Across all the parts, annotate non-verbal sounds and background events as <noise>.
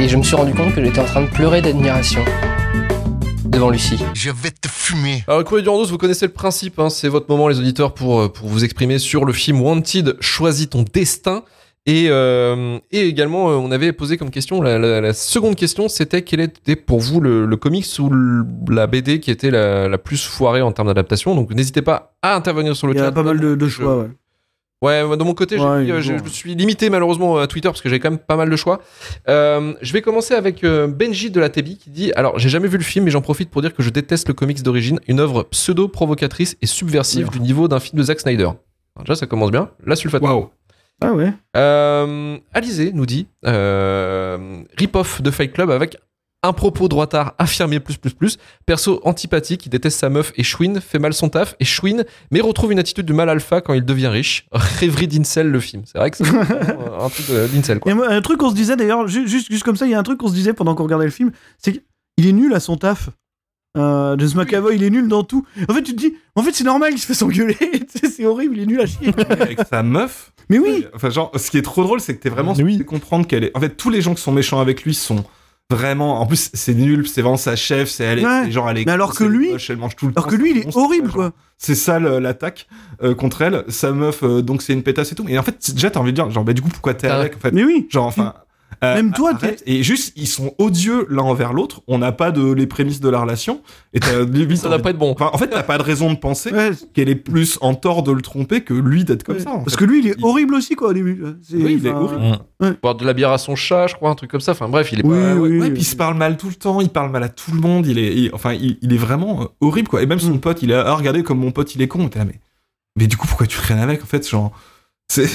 Et je me suis rendu compte que j'étais en train de pleurer d'admiration devant Lucie. Je vais te fumer. Alors, le courrier du Randos, vous connaissez le principe, hein, c'est votre moment, les auditeurs, pour, euh, pour vous exprimer sur le film Wanted, Choisis ton destin. Et, euh, et également, euh, on avait posé comme question, la, la- la seconde question, c'était quel était pour vous le, le comics ou le- la BD qui était la, la plus foirée en termes d'adaptation. Donc n'hésitez pas à intervenir sur le Il y chat. a pas mal de, de choix, ouais. Ouais, de mon côté, Ouais, je, je suis limité malheureusement à Twitter parce que j'ai quand même pas mal de choix. Euh, je vais commencer avec euh, Benji de la TB qui dit Alors, j'ai jamais vu le film, mais j'en profite pour dire que je déteste le comics d'origine, une œuvre pseudo-provocatrice et subversive du niveau d'un film de Zack Snyder. Alors, déjà, ça commence bien. La sulfate. Waouh. Ah ouais Euh, Alizé nous dit euh, Rip-off de Fight Club avec un propos droitard affirmé plus plus plus. Perso antipathique, il déteste sa meuf et Schwinn fait mal son taf et Schwinn mais retrouve une attitude de mal alpha quand il devient riche. Rêverie d'Incel le film. C'est vrai que c'est <laughs> un truc d'Incel Il quoi. un truc qu'on se disait d'ailleurs, ju- juste, juste comme ça, il y a un truc qu'on se disait pendant qu'on regardait le film, c'est qu'il est nul à son taf. Euh, James McAvoy, il est nul dans tout. En fait, tu te dis, en fait, c'est normal qu'il se fait s'engueuler. <laughs> C'est horrible, il est nul à chier. <laughs> Avec sa meuf. Mais oui, Enfin, genre, ce qui est trop drôle, c'est que t'es vraiment Oui. comprendre qu'elle est. En fait, tous les gens qui sont méchants avec lui sont vraiment. En plus, c'est nul, c'est vraiment sa chef, c'est elle. est- Ouais. genre, elle est. Mais alors que elle est lui- moche, elle mange tout le alors temps, que lui, il est monstre, horrible, genre. quoi. C'est ça l'attaque euh, contre elle. Sa meuf, euh, donc c'est une pétasse et tout. Et en fait, déjà, t'as envie de dire, genre, bah, du coup, pourquoi t'es Ah. avec en fait? Mais oui. Genre, enfin. Euh, Même toi, arrête. Et juste, ils sont odieux l'un envers l'autre. On n'a pas de les prémices de la relation. Et t'as <laughs> limite Ça doit pas être bon. En fait, t'as pas de raison de penser Ouais, qu'elle est plus en tort de le tromper que lui d'être comme ouais. ça. Parce fait. que lui, il est Il- horrible aussi, quoi, au début. C'est- Oui, il est horrible. Boire de la bière à son chat, je crois, un truc comme ça. Enfin bref, il est Oui, pas. oui. Ouais, puis il se parle mal tout le temps, il parle mal à tout le monde, il est, il- enfin, il, il est vraiment euh, horrible quoi. Et même son Mm. pote, il est, ah, regardez comme mon pote il est con. T'es là, mais, mais du coup, pourquoi tu traînes avec en fait, genre, c'est,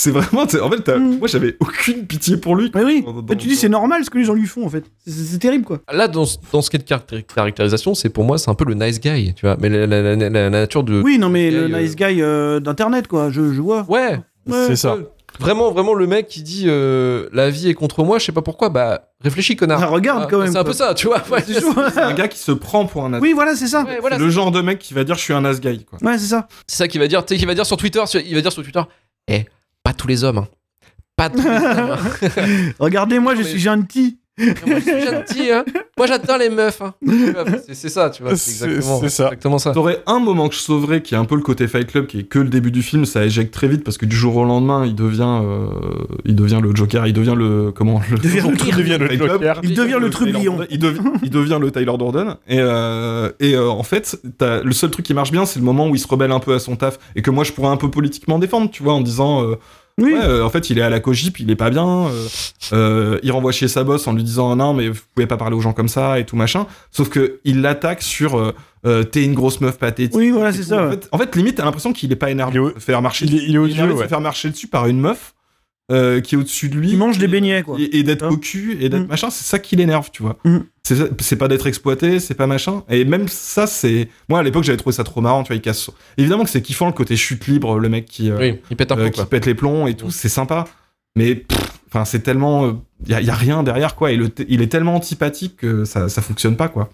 c'est, vraiment, c'est- en fait, t'as- Mm. moi j'avais aucune pitié pour lui. Mais oui. Dans- dans- tu dis, c'est normal ce que les gens lui font, en fait. C'est- terrible, quoi. Là, dans, ce- dans ce qui est de caractéri- caractérisation, c'est pour moi, c'est un peu le nice guy, tu vois. Mais la, la- la- la- la nature de. Oui, non, mais guy, le euh, nice guy euh, d'internet, quoi. Je, je vois. Ouais, Ouais. C'est ça. Vraiment, vraiment, le mec qui dit euh, la vie est contre moi, je sais pas pourquoi, bah réfléchis, connard. Ah, regarde, Ah, quand même, C'est un peu ça, tu vois. Ouais, C'est un gars qui se prend pour un as. Oui, voilà, c'est ça. Ouais, voilà, C'est le genre de mec qui va dire je suis un as guy quoi. Ouais, c'est ça. c'est ça qu'il va dire. Tu sais, qu'il va dire sur Twitter. Il va dire sur Twitter. Eh, pas tous les hommes. hein. Pas tous les <laughs> hommes. hein. Regardez-moi, je suis gentil. Moi, je suis gentil. Hein. Moi, j'adore les meufs. hein. C'est c'est ça, tu vois. C'est exactement, c'est ça. exactement ça. T'aurais un moment que je sauverais qui est un peu le côté Fight Club qui est que le début du film, ça éjecte très vite parce que du jour au lendemain il devient, euh, il devient le Joker, il devient le comment le, devient le Tout devient le. Joker. Il devient le trublion. Il, dev- il devient le Tyler Durden. Et, euh, et euh, en fait, t'as- le seul truc qui marche bien, c'est le moment où il se rebelle un peu à son taf et que moi je pourrais un peu politiquement défendre, tu vois, en disant. Oui. Ouais, euh, en fait, il est à la cogip, il est pas bien. euh, euh, il renvoie chez sa boss en lui disant non, mais vous pouvez pas parler aux gens comme ça et tout machin. Sauf que il l'attaque sur euh, euh, t'es une grosse meuf pathétique. Oui, voilà, c'est ça. En fait, en fait, limite, t'as l'impression qu'il est pas énervé Il est au- de faire marcher. Il est, il est énervé odieux, de se ouais. faire marcher dessus par une meuf euh, qui est au-dessus de lui. Il mange des beignets, quoi. Et, et d'être Hein au cul et d'être Mm. machin, c'est ça qui l'énerve, tu vois. Mm. C'est pas d'être exploité, c'est pas machin. Et même ça, c'est. Moi, à l'époque, j'avais trouvé ça trop marrant, tu vois. Il casse. Évidemment que c'est kiffant le côté chute libre, le mec qui, euh, Oui, il pète un euh, peu, qui quoi. pète les plombs et tout, Mm. c'est sympa. Mais enfin, c'est tellement. Il y, a- y a rien derrière, quoi. Et le t- il est tellement antipathique que ça, ça fonctionne pas, quoi.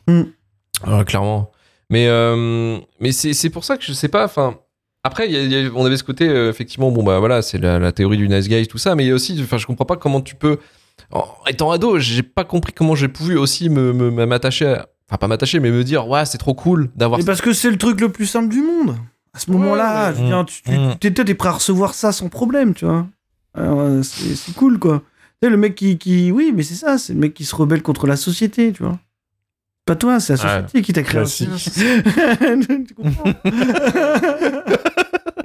Ah, clairement. Mais, euh, mais c'est c'est pour ça que je sais pas. Enfin, après, il y a- il y a- on avait ce côté, euh, effectivement, bon, bah voilà, c'est la, la théorie du nice guy, tout ça. Mais il y a aussi, enfin, je comprends pas comment tu peux. En étant ado, j'ai pas compris comment j'ai pu aussi me me- m'attacher à. Enfin, pas m'attacher, mais me dire, ouais, c'est trop cool d'avoir. Mais parce que c'est le truc le plus simple du monde. À ce moment-là, Ouais, tu, Mm. t'es, t'es prêt à recevoir ça sans problème, tu vois. Alors, euh, c'est, cool, quoi. Tu sais, le mec qui, qui. Oui, mais c'est ça, c'est le mec qui se rebelle contre la société, tu vois. Pas toi, c'est la Ouais. société qui t'a créé. <laughs> Tu comprends? <laughs>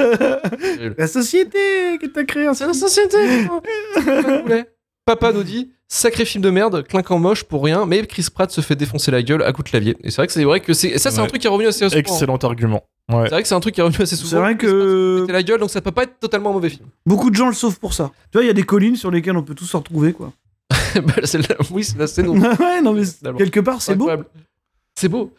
<laughs> La société qui t'a créé. C'est la société <laughs> Papa nous dit sacré film de merde, clinquant moche pour rien, mais Chris Pratt se fait défoncer la gueule à coups de clavier. Et c'est vrai que c'est vrai que c'est ça c'est un truc qui est revenu assez souvent. Excellent argument. Ouais. C'est vrai que c'est un truc qui est revenu assez souvent. C'est vrai que péter la gueule, donc ça peut pas être totalement un mauvais film. beaucoup de gens le sauvent pour ça. Tu vois, il y a des collines sur lesquelles on peut tous se retrouver, quoi. <laughs> Bah, oui, c'est la scène où ouais, non, mais c'est- quelque part, c'est beau. C'est beau.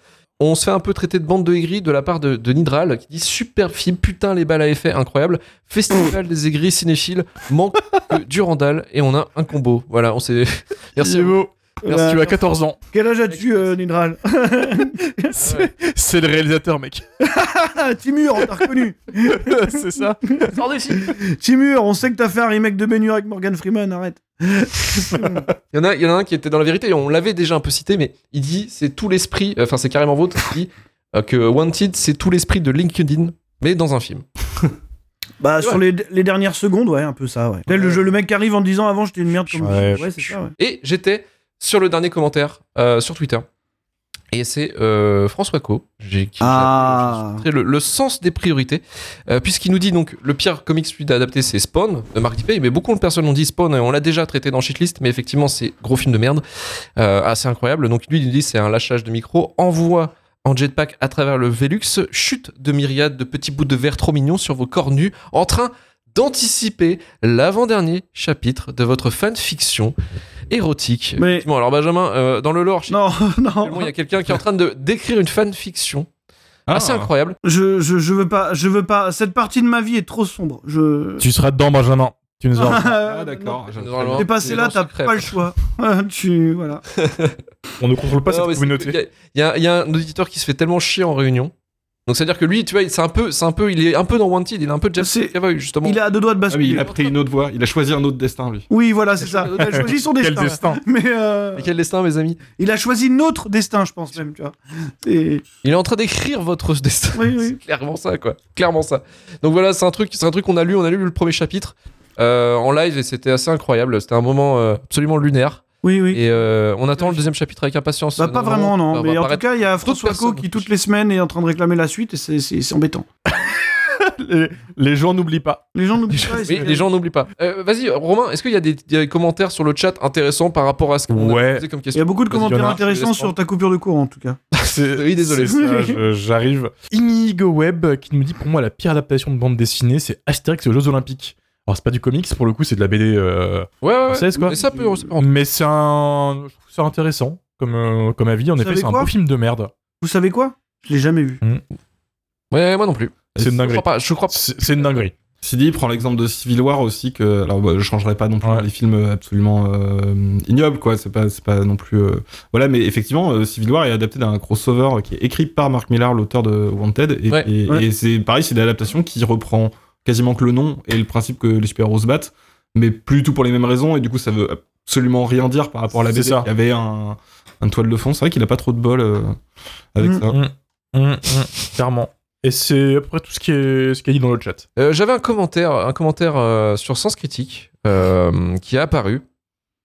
On se fait un peu traiter de bande de aigris de la part de, de Nidral qui dit super film, putain les balles à effet, incroyable. Festival des aigris cinéphiles, manque que Durandal et on a un combo. Voilà, on s'est. <laughs> Merci. C'est beau. Euh, Tu as 14 ans. Quel âge as-tu, euh, Nidral <laughs> C'est le réalisateur, mec. <laughs> Timur, on t'a reconnu. c'est ça. Sors d'ici. Timur, on sait que t'as fait un remake de Benur avec Morgan Freeman, arrête. Il y, en a, il y en a un qui était dans la vérité, et on l'avait déjà un peu cité, mais il dit c'est tout l'esprit, enfin c'est carrément vôtre, il dit euh, que Wanted c'est tout l'esprit de LinkedIn, mais dans un film. <laughs> Bah, sur les, les dernières secondes, ouais, un peu ça, ouais. Le, jeu, le mec qui arrive en disant avant j'étais une merde comme Ouais, Ouais, c'est ça, ouais. Et j'étais sur le dernier commentaire euh, sur Twitter. Et c'est euh, François Co, j'ai qui Ah. le, le sens des priorités, euh, puisqu'il nous dit donc le pire comics lui d'adapter c'est Spawn de Mark Dipey, mais beaucoup de personnes ont dit Spawn, et on l'a déjà traité dans Shitlist, mais effectivement c'est gros film de merde, euh, assez incroyable. Donc lui il nous dit c'est un lâchage de micro, envoie en jetpack à travers le Velux, chute de myriades de petits bouts de verre trop mignons sur vos corps nus, en train d'anticiper l'avant-dernier chapitre de votre fanfiction érotique. Mais- Effectivement, alors Benjamin, euh, dans le lore, Non, <laughs> non. Il y a quelqu'un qui est en train de d'écrire une fanfiction Ah. assez incroyable. Je, je, je veux pas, je veux pas. Cette partie de ma vie est trop sombre. Je. Tu seras dedans, Benjamin. Tu nous <laughs> as... Ah, d'accord. T'es passé là, t'as pas le choix. <laughs> tu, voilà. On ne contrôle pas Non, cette communauté. Il y y, a- il y a un auditeur qui se fait tellement chier en réunion. Donc c'est à dire que lui, tu vois, c'est un peu, c'est un peu, il est un peu dans Wanted, il est un peu Jeff C'est- Cavoy justement. Il à deux doigts de Ah oui, basculer. il a pris une autre voie. Il a choisi un autre destin, lui. Oui, voilà, c'est ça. Il a choisi son Quel destin. destin. <laughs> Mais euh, Mais quel destin, mes amis il a choisi notre destin, je pense même, tu vois. Et... Il est en train d'écrire votre <laughs> destin. Oui, oui. c'est clairement ça, quoi. Clairement ça. Donc voilà, c'est un truc, c'est un truc qu'on a lu. On a lu le premier chapitre euh, en live et c'était assez incroyable. C'était un moment euh, absolument lunaire. Oui, oui. Et euh, on attend le deuxième chapitre avec impatience. Bah, pas vraiment, non. Mais en tout cas, il y a François Co qui, toutes les semaines, est en train de réclamer la suite et c'est- embêtant. <laughs> les, les gens n'oublient pas. Les gens n'oublient <laughs> pas. oui, les gens n'oublient pas. Euh, Vas-y, Romain, est-ce qu'il y a des, commentaires sur le chat intéressants par rapport à ce qu'on Ouais. a posé comme Il y question a beaucoup de commentaires intéressants sur ta coupure de cours, en tout cas. <laughs> Oui, désolé. J'arrive. Inigo Web qui nous dit pour moi la pire adaptation de bande dessinée, c'est Astérix aux Jeux Olympiques. Alors c'est pas du comics pour le coup, c'est de la BD euh, Ouais, ouais, française quoi. Mais ça peut, ça peut rentrer. Mais c'est un, je trouve ça intéressant comme euh, comme avis. En Vous effet, savez c'est un quoi beau film de merde. Vous savez quoi? Je l'ai jamais vu. Ouais, moi non plus. C'est une Je dinguerie. crois pas. Je crois pas. C'est c'est une dinguerie. Sidi prend l'exemple de Civil War aussi que alors bah, je changerai pas non plus Ouais. les films absolument euh, ignobles quoi c'est pas c'est pas non plus euh, voilà mais effectivement euh, Civil War est adapté d'un crossover qui est écrit par Mark Millar l'auteur de Wanted et, Ouais. et- Ouais. et c'est pareil c'est une adaptation qui reprend quasiment que le nom et le principe que les super-héros se battent mais plus du tout pour les mêmes raisons et du coup ça veut absolument rien dire par rapport à la C'est BD ça. il y avait un, un toile de fond c'est vrai qu'il a pas trop de bol euh, avec Mm. ça hum, hum, clairement. Et c'est à peu près tout ce qui est ce qu'il y a dit dans le chat. Euh, J'avais un commentaire, un commentaire euh, sur Sens Critique euh, qui est apparu.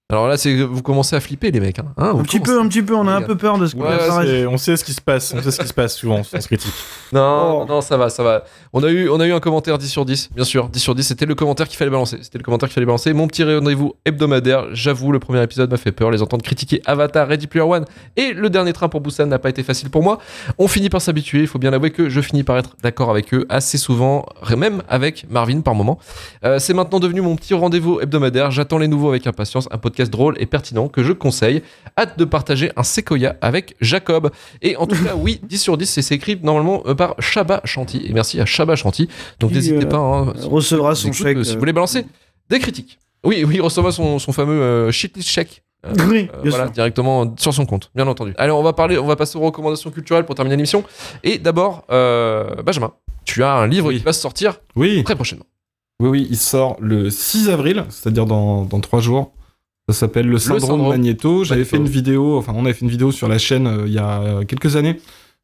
Alors là, c'est vous commencez à flipper, les mecs. Hein. Hein, Un petit commencez- peu, un petit peu. On a un peu peur de ce qui Ouais. C'est- on sait ce qui se passe. On sait ce qui se passe souvent sur ce critique. Non, Oh. non, ça va, ça va. On a eu, on a eu un commentaire 10 sur 10, bien sûr. 10 sur 10, c'était le commentaire qu'il fallait balancer. C'était le commentaire qu'il fallait balancer. Mon petit rendez-vous hebdomadaire. J'avoue, le premier épisode m'a fait peur. Les entendre critiquer Avatar, Ready Player One et le dernier train pour Busan n'a pas été facile pour moi. On finit par s'habituer. Il faut bien avouer que je finis par être d'accord avec eux assez souvent, même avec Marvin par moment. Euh, c'est maintenant devenu mon petit rendez-vous hebdomadaire. J'attends les nouveaux avec impatience. Un podcast drôle et pertinent que je conseille. Hâte de partager un séquoia avec Jacob. Et en tout cas, oui, <laughs> 10 sur 10, et c'est écrit normalement euh, par Chaba Chanty. Et merci à Chaba Chanty. Donc Qui, n'hésitez euh, pas. hein, recevra son chèque, euh, Si euh. vous voulez balancer des critiques. Oui, oui, il recevra son, son fameux euh, shitlist check. Euh, Oui, euh, voilà, sûr. directement sur son compte, bien entendu. Allez, on va parler, on va passer aux recommandations culturelles pour terminer l'émission. Et d'abord, euh, Benjamin, tu as un livre Oui. qui va se sortir oui très prochainement. Oui, oui, il sort le 6 avril, c'est-à-dire dans, dans 3 jours. Ça s'appelle le syndrome, syndrome. Magneto. J'avais fait une vidéo, enfin on avait fait une vidéo sur la chaîne euh, il y a euh, quelques années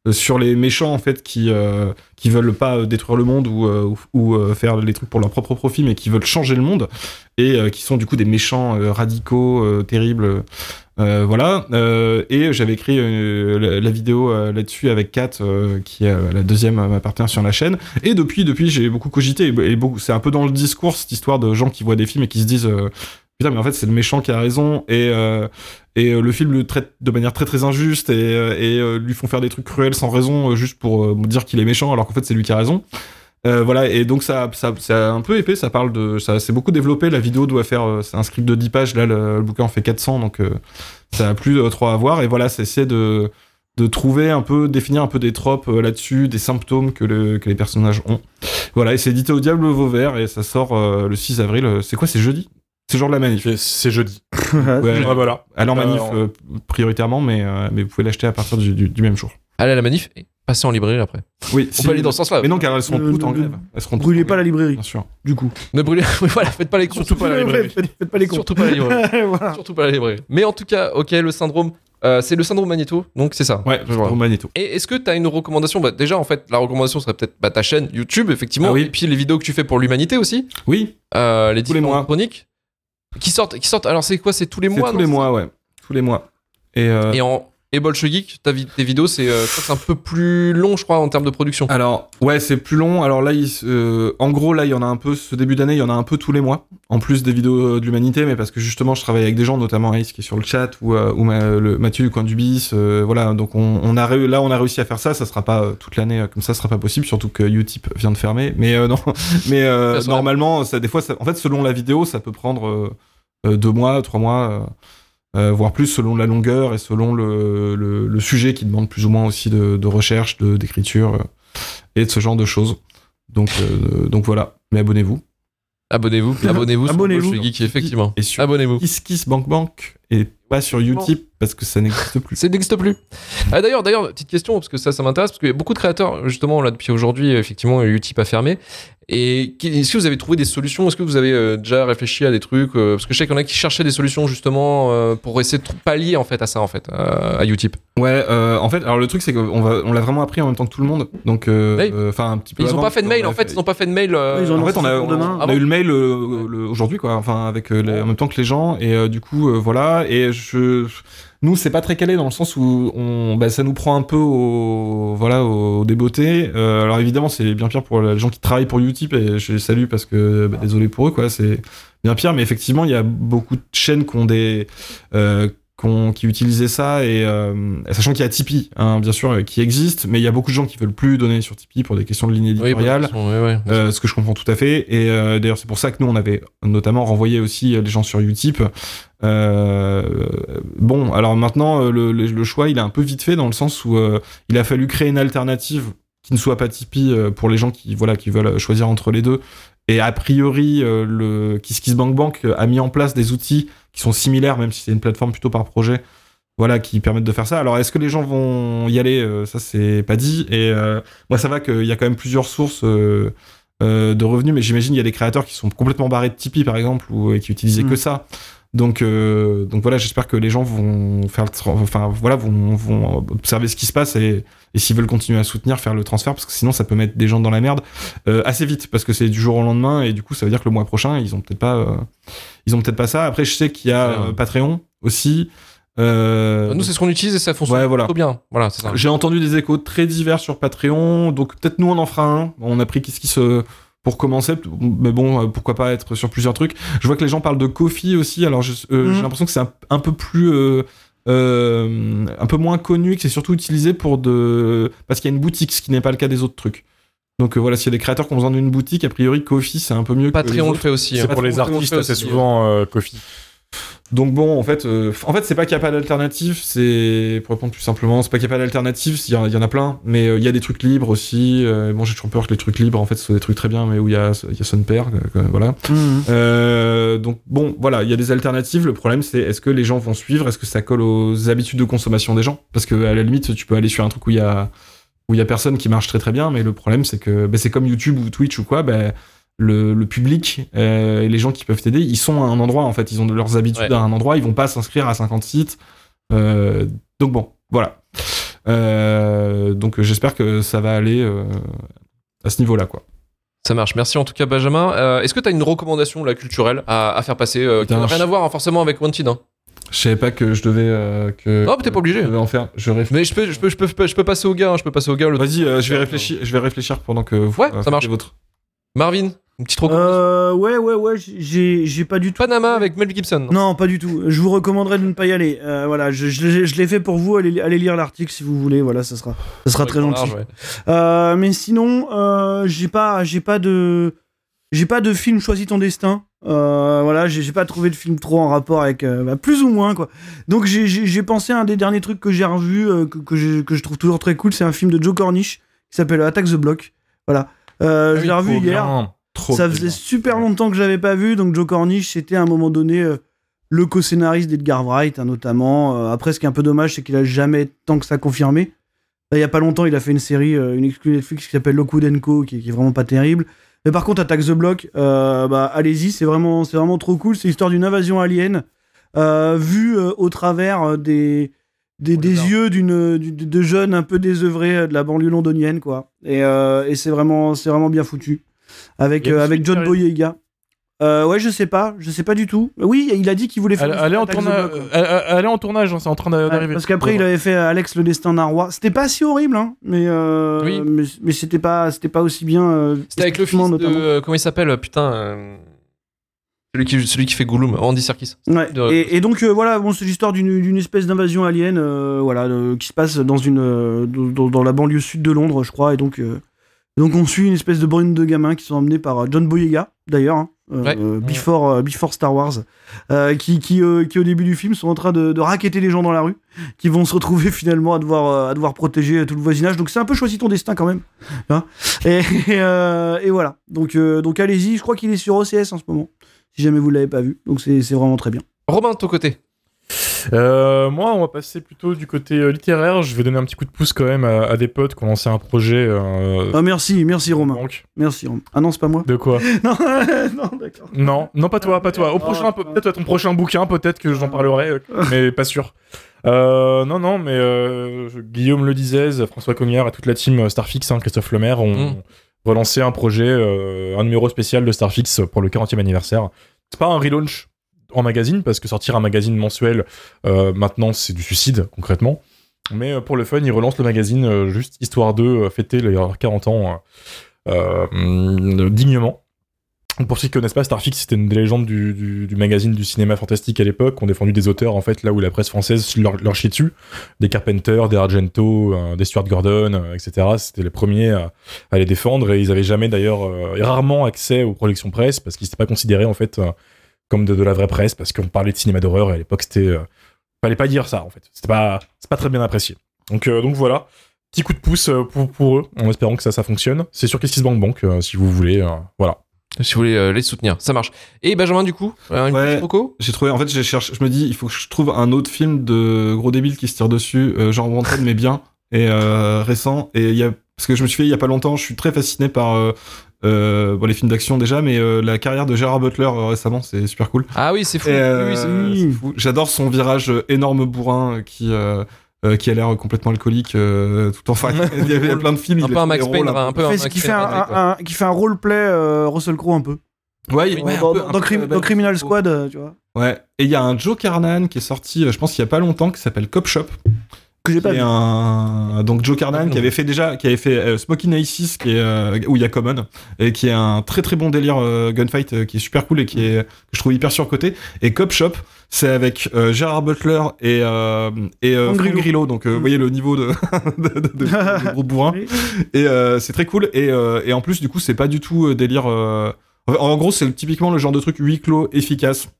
euh, sur les méchants en fait qui euh, qui veulent pas détruire le monde ou euh, ou, ou, faire les trucs pour leur propre profit mais qui veulent changer le monde et qui sont du coup des méchants radicaux terribles euh, voilà. Euh, et j'avais écrit la, la vidéo là-dessus avec Kat qui est la deuxième ma partenaire sur la chaîne. Et depuis depuis j'ai beaucoup cogité et, et c'est un peu dans le discours cette histoire de gens qui voient des films et qui se disent euh, putain mais en fait c'est le méchant qui a raison et euh, et euh, le film le traite de manière très très injuste et, euh, et euh, lui font faire des trucs cruels sans raison juste pour dire qu'il est méchant alors qu'en fait c'est lui qui a raison Euh, voilà, et donc ça, ça, c'est un peu épais, ça parle de. Ça c'est beaucoup développé, la vidéo doit faire. C'est un script de 10 pages, là, le, le bouquin en fait 400, donc euh, ça a plus de 3 à voir. Et voilà, c'est essayer de, de trouver un peu, définir un peu des tropes là-dessus, des symptômes que, le, que les personnages ont. Voilà, et c'est édité au Diable Vauvert, et ça sort le 6 avril. C'est quoi, c'est jeudi? C'est jour de la manif. C'est- jeudi. <laughs> Ouais, Ah, voilà. alors manif euh, prioritairement, mais, euh, mais vous pouvez l'acheter à partir du, du, du même jour. Allez à la manif et passez en librairie après. Oui, On peut aller dans ce sens-là. Mais non, car elles seront toutes en grève. Elles seront toutes Brûlez pas la librairie, Bien sûr. du coup. Ne brûlez, <laughs> voilà, faites pas les cons. Surtout pas la <laughs> librairie. Faites, faites pas les cons. Surtout pas la librairie. voilà. Surtout pas la librairie. Mais en tout cas, ok, le syndrome, euh, c'est le syndrome Magneto, donc c'est ça. Ouais, Je vois. pour Magneto. Et est-ce que tu as une recommandation? Bah, Déjà, en fait, la recommandation serait peut-être bah, ta chaîne YouTube, effectivement, Ah oui. et puis les vidéos que tu fais pour l'humanité aussi, Oui, euh, les Tous les mois. chroniques qui sortent. Qui sortent. Alors, c'est quoi C'est tous les mois tous les mois, ouais. Tous les mois. Et, euh, Et en et Bolshevik, ta tes vidéos, c'est euh, c'est un peu plus long, je crois, en termes de production. Alors, ouais, c'est plus long. Alors là, il euh, en gros, là, il y en a un peu, ce début d'année, il y en a un peu tous les mois. En plus des vidéos euh, de l'humanité, mais parce que justement, je travaille avec des gens, notamment Ace qui est sur le chat, ou, euh, ou ma- le Mathieu du coin du bis. voilà, donc on, on a là, on a réussi à faire ça. Ça sera pas toute l'année comme ça, ce sera pas possible, surtout que Utip vient de fermer. Mais <laughs> non, mais Ça normalement, ça, des fois, ça- en fait, selon la vidéo, ça peut prendre deux mois, trois mois. Euh, voire plus selon la longueur et selon le, le, le sujet qui demande plus ou moins aussi de, de recherche, de- d'écriture euh, et de ce genre de choses. Donc, euh, donc voilà, mais abonnez-vous. Abonnez-vous, <laughs> abonnez-vous sur Abonnez-vous. Bolshevik, effectivement. Et sur Abonnez-vous. KissKissBankBank et pas sur Utip parce que ça n'existe plus. <laughs> Ça n'existe plus. Ah, d'ailleurs, d'ailleurs, petite question, parce que ça, ça m'intéresse, parce qu'il y a beaucoup de créateurs, justement, là, depuis aujourd'hui, effectivement, Utip a fermé. Et est-ce que vous avez trouvé des solutions? Est-ce que vous avez euh, déjà réfléchi à des trucs euh, Parce que je sais qu'il y en a qui cherchaient des solutions, justement, euh, pour essayer de pallier, en fait, à ça, en fait, à Utip. Ouais, euh, en fait, alors le truc c'est qu'on va, on l'a vraiment appris en même temps que tout le monde. Donc, euh, euh, enfin un petit peu. Ils ont avant, pas fait de mail, en fait, ils ont pas fait de mail. euh, Ils ont En fait, on a, on, demain. on Ah a bon eu le mail euh, aujourd'hui, quoi. Enfin, avec les- en même temps que les gens, et euh, du coup, euh, voilà. Et je, nous, c'est pas très calé dans le sens où on, bah, ça nous prend un peu au, voilà, au débeauté. Euh, alors évidemment, c'est bien pire pour les gens qui travaillent pour Utip, et je les salue parce que bah, désolé pour eux, quoi. C'est bien pire, mais effectivement, il y a beaucoup de chaînes qui ont des euh, qu'on- qui utilisaient ça et euh, sachant qu'il y a Tipeee hein, bien sûr qui existe mais il y a beaucoup de gens qui veulent plus donner sur Tipeee pour des questions de ligne Oui, éditoriale sont- ouais, ouais. euh, ce que je comprends tout à fait. Et euh, d'ailleurs, c'est pour ça que nous, on avait notamment renvoyé aussi euh, les gens sur Utip. Euh, bon, alors maintenant, euh, le, le- le choix, il est un peu vite fait dans le sens où euh, il a fallu créer une alternative qui ne soit pas Tipeee pour les gens qui, voilà, qui veulent choisir entre les deux. Et a priori, euh, le KissKissBankBank a mis en place des outils qui sont similaires, même si c'est une plateforme plutôt par projet, voilà, qui permettent de faire ça. Alors, est-ce que les gens vont y aller Euh, Ça, c'est pas dit. Et euh, moi, ça va qu'il y a quand même plusieurs sources euh, euh, de revenus, mais j'imagine il y a des créateurs qui sont complètement barrés de Tipeee, par exemple, ou et qui utilisaient Mm. que ça. Donc, euh, donc voilà, j'espère que les gens vont faire, le enfin voilà, vont, vont observer ce qui se passe et, et s'ils veulent continuer à soutenir, faire le transfert, parce que sinon ça peut mettre des gens dans la merde euh, assez vite, parce que c'est du jour au lendemain et du coup ça veut dire que le mois prochain ils ont peut-être pas, euh, ils ont peut-être pas ça. Après, je sais qu'il y a Patreon aussi. Nous, c'est ce qu'on utilise et ça fonctionne Ouais, voilà. plutôt bien. Voilà, c'est ça. j'ai entendu des échos très divers sur Patreon, donc peut-être nous on en fera un. On a pris qu'est-ce qui se pour commencer, mais bon, euh, pourquoi pas être sur plusieurs trucs. Je vois que les gens parlent de Kofi aussi, alors euh, Mhm. j'ai l'impression que c'est un, un peu plus, euh, euh, un peu moins connu, que c'est surtout utilisé pour de, parce qu'il y a une boutique, ce qui n'est pas le cas des autres trucs. Donc euh, voilà, s'il y a des créateurs qui ont besoin d'une boutique, a priori Kofi c'est un peu mieux. que Patreon le autres. fait aussi. C'est hein. pour les le artistes aussi. souvent euh, Kofi. Donc bon, en fait, euh, en fait, c'est pas qu'il n'y a pas d'alternative, c'est pour répondre plus simplement, c'est pas qu'il n'y a pas d'alternative, il y, en- il y en a plein, mais euh, il y a des trucs libres aussi. euh, bon, j'ai toujours peur que les trucs libres, en fait, ce soit des trucs très bien, mais où il y a, y a père, euh, voilà. Mhm. Euh, donc bon, voilà, il y a des alternatives. Le problème, c'est est-ce que les gens vont suivre, est-ce que ça colle aux habitudes de consommation des gens? Parce que à la limite, tu peux aller sur un truc où il y a où il y a personne qui marche très très bien, mais le problème, c'est que ben, c'est comme YouTube ou Twitch ou quoi, ben le, le public euh, et les gens qui peuvent t'aider, ils sont à un endroit en fait, ils ont de leurs habitudes Ouais. à un endroit, ils vont pas s'inscrire à 50 sites. Euh, donc bon, voilà. Euh, donc j'espère que ça va aller à ce niveau-là, quoi. Ça marche. Merci en tout cas, Benjamin. Est-ce que tu as une recommandation là, culturelle à, à faire passer qui n'a rien à voir hein, forcément avec Wanted hein. Je savais pas que je devais euh, que. Mais t'es pas obligé. Je devais en faire. Je réfléchis. Mais je peux, je peux, je peux, je peux passer au gars. hein, Je peux passer au gars. Vas-y, euh, je vais réfléchir. Je vais réfléchir pendant que vous. Ouais, euh, ça marche. vôtres. Marvin, Une petite. Euh, ouais, ouais, ouais, j'ai j'ai pas du tout. Panama avec Mel Gibson. Non, pas du tout. Je vous recommanderais de ne pas y aller. Euh, voilà, je, je, l'ai- je l'ai fait pour vous. Allez, allez lire l'article si vous voulez. Voilà, ça sera, ça sera très gentil. Large, ouais. Euh, mais sinon, euh, j'ai pas, j'ai pas de, j'ai pas de film choisis ton destin. Voilà, j'ai pas trouvé de film trop en rapport avec, bah, plus ou moins quoi. Donc j'ai- pensé à un des derniers trucs que j'ai revu, que, que, je trouve toujours très cool. C'est un film de Joe Cornish qui s'appelle Attack the Block. Voilà, Ah je l'ai revu hier. bien, trop Ça bien. faisait super longtemps que je l'avais pas vu, donc Joe Cornish, c'était à un moment donné euh, le co-scénariste d'Edgar Wright, hein, notamment. Euh, après, ce qui est un peu dommage, c'est qu'il a jamais tant que ça confirmé. Là, il y a pas longtemps, il a fait une série, euh, une exclue Netflix qui s'appelle Lockwood Co, qui, qui est vraiment pas terrible. Mais par contre, Attack the Block, bah, allez-y, c'est vraiment, c'est vraiment trop cool. C'est l'histoire d'une invasion alien vue au travers des, des, Oh, des yeux d'une, du- de jeunes un peu désœuvrés de la banlieue londonienne, quoi. Et, et c'est vraiment, c'est vraiment bien foutu. Avec, euh, avec John. Boyega. Euh, ouais, je sais pas, je sais pas du tout. Oui, il a dit qu'il voulait faire. Elle est en tournage, en hein, c'est en train Ouais, d'arriver. parce qu'après, il avait fait Alex le destin d'un roi. C'était pas si horrible, hein, mais, euh, Oui. mais, mais c'était pas, c'était pas aussi bien. euh, C'était avec le fils de. notamment. euh, Comment il s'appelle euh, Putain. euh, Celui qui, celui qui fait Gollum, Andy Serkis. Ouais. De- Et, et donc euh, voilà, bon, c'est l'histoire d'une d'une espèce d'invasion alien, euh, voilà, euh, qui se passe dans une euh, dans, dans la banlieue sud de Londres, je crois, et donc euh, donc on suit une espèce de brune de gamins qui sont emmenés par euh, John Boyega, d'ailleurs, hein, euh, Ouais. euh, before euh, before Star Wars, euh, qui qui, euh, qui au début du film sont en train de, de racketter les gens dans la rue, qui vont se retrouver <laughs> finalement à devoir à devoir protéger tout le voisinage. Donc c'est un peu choisi ton destin quand même, hein. et, et, euh, et voilà. Donc euh, donc allez-y, je crois qu'il est sur OCS en ce moment. Si jamais vous l'avez pas vu, donc c'est c'est vraiment très bien. Romain, de ton côté. Euh, moi, on va passer plutôt du côté euh, littéraire. Je vais donner un petit coup de pouce quand même à, à des potes qui ont lancé un projet. euh, Ah merci, merci Romain. banque. Merci Romain. Ah non, c'est pas moi. De quoi? <laughs> Non, <laughs> non, d'accord. Non, non, pas toi, pas toi. Au Oh, prochain, putain. peut-être à ton prochain bouquin, peut-être que j'en parlerai, euh, <laughs> mais pas sûr. Euh, non, non, mais euh, Guillaume le disait, François Cognard et toute la team Starfix, hein, Christophe Lemaire, ont Mm. relancé un projet, euh, un numéro spécial de Starfix pour le 40e anniversaire. C'est pas un relaunch en magazine, parce que sortir un magazine mensuel, euh, maintenant, c'est du suicide, concrètement. Mais euh, pour le fun, ils relancent le magazine euh, juste histoire de fêter leurs 40 ans dignement. Pour ceux qui connaissent pas, Starfix, c'était une des légendes du, magazine du cinéma fantastique à l'époque, ont défendu des auteurs, en fait, là où la presse française leur, leur chiait dessus. Des Carpenter, des Argento, des Stuart Gordon, etc. C'était les premiers à, les défendre, et ils avaient jamais d'ailleurs, rarement accès aux projections presse, parce qu'ils n'étaient pas considérés, en fait, comme de, de la vraie presse, parce qu'on parlait de cinéma d'horreur, et à l'époque, c'était... euh, fallait pas dire ça, en fait. C'était pas, c'est pas très bien apprécié. Donc, euh, donc voilà. Petit coup de pouce euh, pour, pour eux, en espérant que ça, ça fonctionne. C'est sur Kiss Bank Bank, euh, si vous voulez. euh, voilà. Si vous voulez euh, les soutenir, ça marche. Et Benjamin, du coup, euh, une Ouais. J'ai trouvé, en fait, j'ai cherché, je me dis, il faut que je trouve un autre film de gros débile qui se tire dessus, euh, genre Wanted, mais bien, et euh, récent. Et il y a, parce que je me suis fait il y a pas longtemps, je suis très fasciné par euh, euh, bon, les films d'action déjà, mais euh, la carrière de Gérard Butler euh, récemment, c'est super cool. Ah oui, c'est fou. Euh, Oui. J'adore son virage énorme bourrin qui. euh, euh, qui a l'air complètement alcoolique euh, tout en fait <laughs> il y avait plein de films un il peu a un Max Payne, un un peu- un qui, fait un, un- qui fait un roleplay euh, Russell Crowe un peu. ouais, Oui, ouais, un dans, peu- dans- un dans peu- Crim- ouais, dans Criminal Squad, euh, tu vois. ouais et il y a un Joe Carnan qui est sorti je pense il y a pas longtemps qui s'appelle Cop Shop Que j'ai pas qui est vu. un donc Joe Carnan qui avait fait déjà qui avait fait euh, Smoking Aces qui est euh, où il y a Common et qui est un très très bon délire euh, gunfight euh, qui est super cool et qui est que je trouve hyper surcoté et Cop Shop c'est avec euh, Gérard Butler et euh, et euh, Frank Grillo. Grillo donc Mm. vous voyez le niveau <laughs> de de, de- de- gros bourrin et euh, c'est très cool et, euh, et en plus du coup c'est pas du tout délire euh, en, en gros c'est typiquement le genre de truc huis clos efficace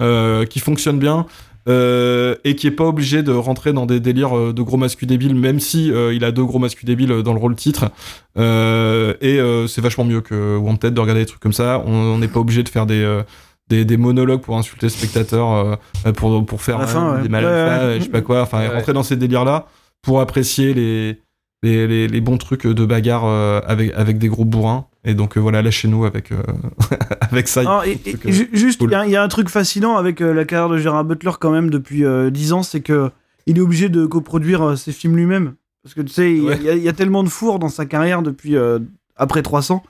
euh, qui fonctionne bien euh, et qui est pas obligé de rentrer dans des délires euh, de gros masculins débiles même si euh, il a deux gros masculins débiles dans le rôle titre Euh, et euh, c'est vachement mieux que Wanted de regarder des trucs comme ça on n'est pas obligé de faire des euh, des, des monologues pour insulter le spectateur euh, pour, pour faire fin, ouais. des mal Ouais, ouais. je sais pas quoi enfin rentrer dans ces délires là pour apprécier les les, les, les bons trucs de bagarre euh, avec, avec des gros bourrins. Et donc euh, voilà, lâchez-nous avec, euh, <laughs> avec ça. Et, et- euh, juste, il cool. y, a- il y a un truc fascinant avec euh, la carrière de Gérard Butler quand même depuis euh, 10 ans, c'est que il est obligé de coproduire euh, ses films lui-même. Parce que tu sais, il y a- Ouais. il y, a- il y a tellement de fours dans sa carrière depuis euh, après 300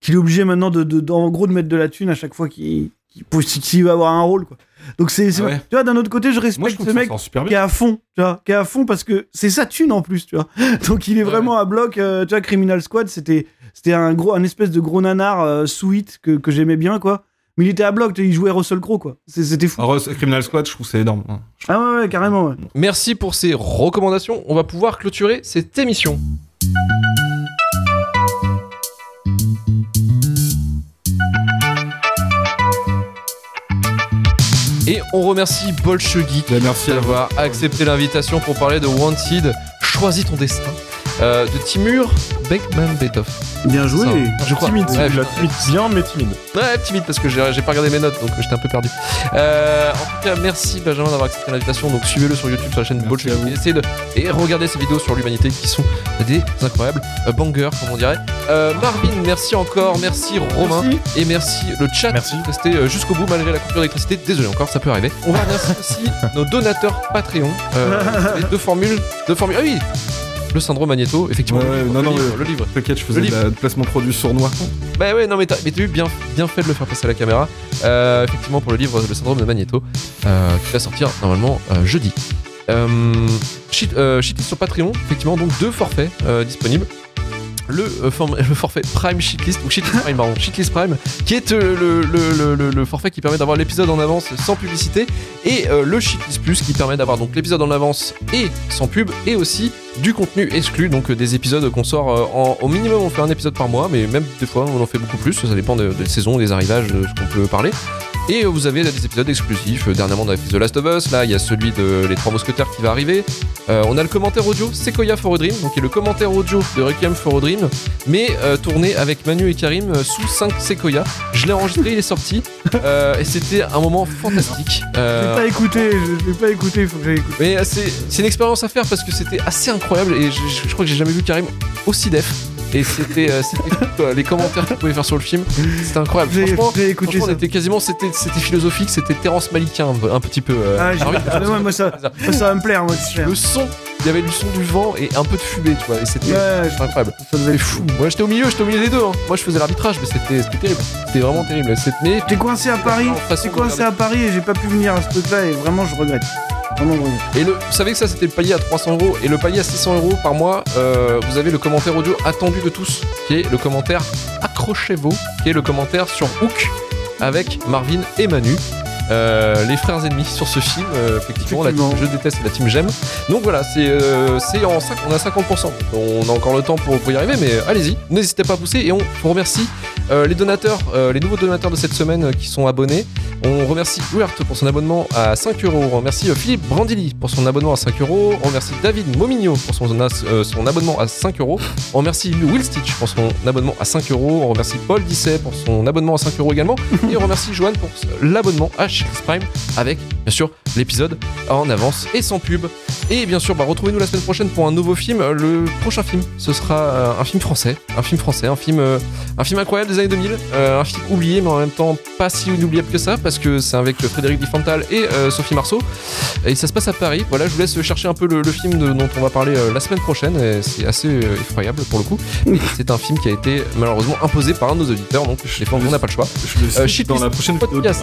qu'il est obligé maintenant de, de- de- en gros de mettre de la thune à chaque fois qu'il pour- s'il va avoir un rôle. Quoi. Donc c'est, Ah ouais. tu vois, d'un autre côté, je Moi, je respecte ce mec qui est à fond, tu vois, qui est à fond parce que c'est sa thune en plus, tu vois. <laughs> Donc il est Ouais, vraiment à bloc. euh, tu vois, Criminal Squad, c'était c'était un gros, un espèce de gros nanar euh, sweet que, que j'aimais bien, quoi. Mais il était à bloc, il jouait Russell Crowe, quoi. C'était fou. Alors, Criminal Squad, je trouve que c'est énorme. hein. Ah ouais, ouais, carrément, ouais. Merci pour ces recommandations. On va pouvoir clôturer cette émission. Et on remercie Bolshevik Ben, d'avoir accepté l'invitation pour parler de Wanted. Choisis ton destin. Euh, de Timur Bekmambetov. Bien joué. Ça, je crois. Timide, Ouais, putain. timide, bien, mais timide. Ouais, timide parce que j'ai j'ai pas regardé mes notes donc j'étais un peu perdu. Euh, en tout cas, merci Benjamin d'avoir accepté l'invitation. Donc suivez-le sur YouTube, sur la chaîne Bolshevik. essayez de et regardez ces vidéos sur l'humanité qui sont des incroyables euh, bangers, comme on dirait. Euh, Marvin, merci encore. Merci Romain. Merci. Et merci le chat Merci. de rester jusqu'au bout malgré la coupure d'électricité. Désolé encore, ça peut arriver. On va remercier aussi <laughs> nos donateurs Patreon. Euh, <laughs> les deux formules. Deux formules. Ah oui Le syndrome Magneto, effectivement. Ouais, le, livre, non, le non, livre, le livre. T'inquiète, je faisais Le de la- de placement produit sournois. Bah ouais, non, mais t'as eu bien, bien fait de le faire passer à la caméra. Euh, effectivement, pour le livre Le syndrome de Magneto, euh, qui va sortir normalement euh, jeudi. Euh, shitlist sur Patreon, effectivement, donc deux forfaits disponibles. Le, euh, <laughs> le forfait Prime Shitlist, ou Shitlist Prime, pardon, Prime, qui est euh, le, forfait qui permet d'avoir l'épisode en avance sans publicité, et euh, le Shitlist Plus qui permet d'avoir donc l'épisode en avance et sans pub, et aussi du contenu exclu, donc des épisodes qu'on sort au minimum, on fait un épisode par mois, mais même des fois on en fait beaucoup plus, ça dépend de- des saisons, des arrivages, de ce qu'on peut parler. Et vous avez des épisodes exclusifs. Euh, Dernièrement, on fait The Last of Us. Là, il y a celui de Les Trois Mousquetaires qui va arriver. Euh, on a le commentaire audio Sequoia for a Dream, donc qui est le commentaire audio de Requiem for a Dream, mais euh, tourné avec Manu et Karim euh, sous 5 Sequoia. Je l'ai enregistré, il est sorti, et c'était un moment fantastique. Je l'ai pas écouté, je l'ai pas écouté, il faut que j'aille écouter. mais c'est c'est une expérience à faire parce que c'était assez incroyable et je, je- je crois que j'ai jamais vu Karim aussi def. Et c'était euh, c'était <laughs> quoi. les commentaires qu'il pouvait faire sur le film, c'était incroyable. J'ai Franchement, écouté franchement, on ça. était quasiment c'était c'était philosophique, c'était Terence Malickien un, un petit peu. euh, Ah, j'ai- ah ouais, moi, ça, ça, ça va me plaire, moi, le son, il y avait du son du vent et un peu de fumée, tu vois, et c'était Ouais, c'était incroyable. être fou. Moi j'étais au milieu, j'étais au milieu des deux. hein. Moi je faisais l'arbitrage, mais c'était c'était terrible. C'était vraiment terrible. C'était- T'es coincé à Paris, t'es coincé à Paris et j'ai pas pu venir à ce truc-là et vraiment je regrette. Regrette. Et le, vous savez que ça c'était le palier à 300 euros et le palier à 600 euros par mois, euh, vous avez le commentaire audio attendu de tous, qui est le commentaire Accrochez-vous, qui est le commentaire sur Hook avec Marvin et Manu. euh, les frères ennemis sur ce film, euh, effectivement, la team je déteste et la team j'aime. Donc voilà, c'est euh, c'est en 5, on a 50%. On a encore le temps pour, pour y arriver, mais allez-y, n'hésitez pas à pousser et on vous remercie euh, les donateurs, euh, les nouveaux donateurs de cette semaine euh, qui sont abonnés. On remercie Weart pour son abonnement à 5 euros. On remercie Philippe Brandilly pour son abonnement à 5 euros. On remercie David Momigno pour son, abonnement à 5 euros. On remercie Will Stitch pour son abonnement à 5 euros. On remercie Paul Disset pour son abonnement à 5 euros également. Et on remercie Joanne pour l'abonnement à Shitlist Prime avec, bien sûr, l'épisode en avance et sans pub. Et bien sûr, bah, retrouvez-nous la semaine prochaine pour un nouveau film. Le prochain film, ce sera un film français. Un film français, un film, un film incroyable des années 2000. euh, un film oublié, mais en même temps pas si inoubliable que ça, parce que c'est avec Frédéric Diffental et euh, Sophie Marceau. Et ça se passe à Paris. Voilà, je vous laisse chercher un peu le, le film de- dont on va parler euh, la semaine prochaine. et C'est assez euh, effroyable pour le coup. <laughs> C'est un film qui a été malheureusement imposé par un de nos auditeurs, donc des fois on n'a pas le choix. Je le Euh, cite dans la prochaine vidéo. podcast.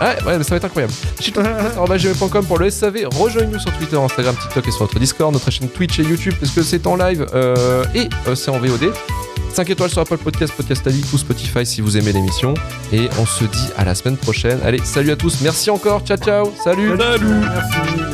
Ouais, ouais, mais ça va être incroyable. Shitlist.gmail.com <laughs> pour le SAV. Rejoignez-nous sur Twitter, Instagram, TikTok et sur notre Discord, notre chaîne Twitch et YouTube, parce que c'est en live euh, et euh, c'est en VOD. 5 étoiles sur Apple Podcast, Podcast Addict ou Spotify si vous aimez l'émission. Et on se dit à la semaine prochaine. Allez, salut à tous. Merci encore. Ciao, ciao. Salut. Salut. Merci.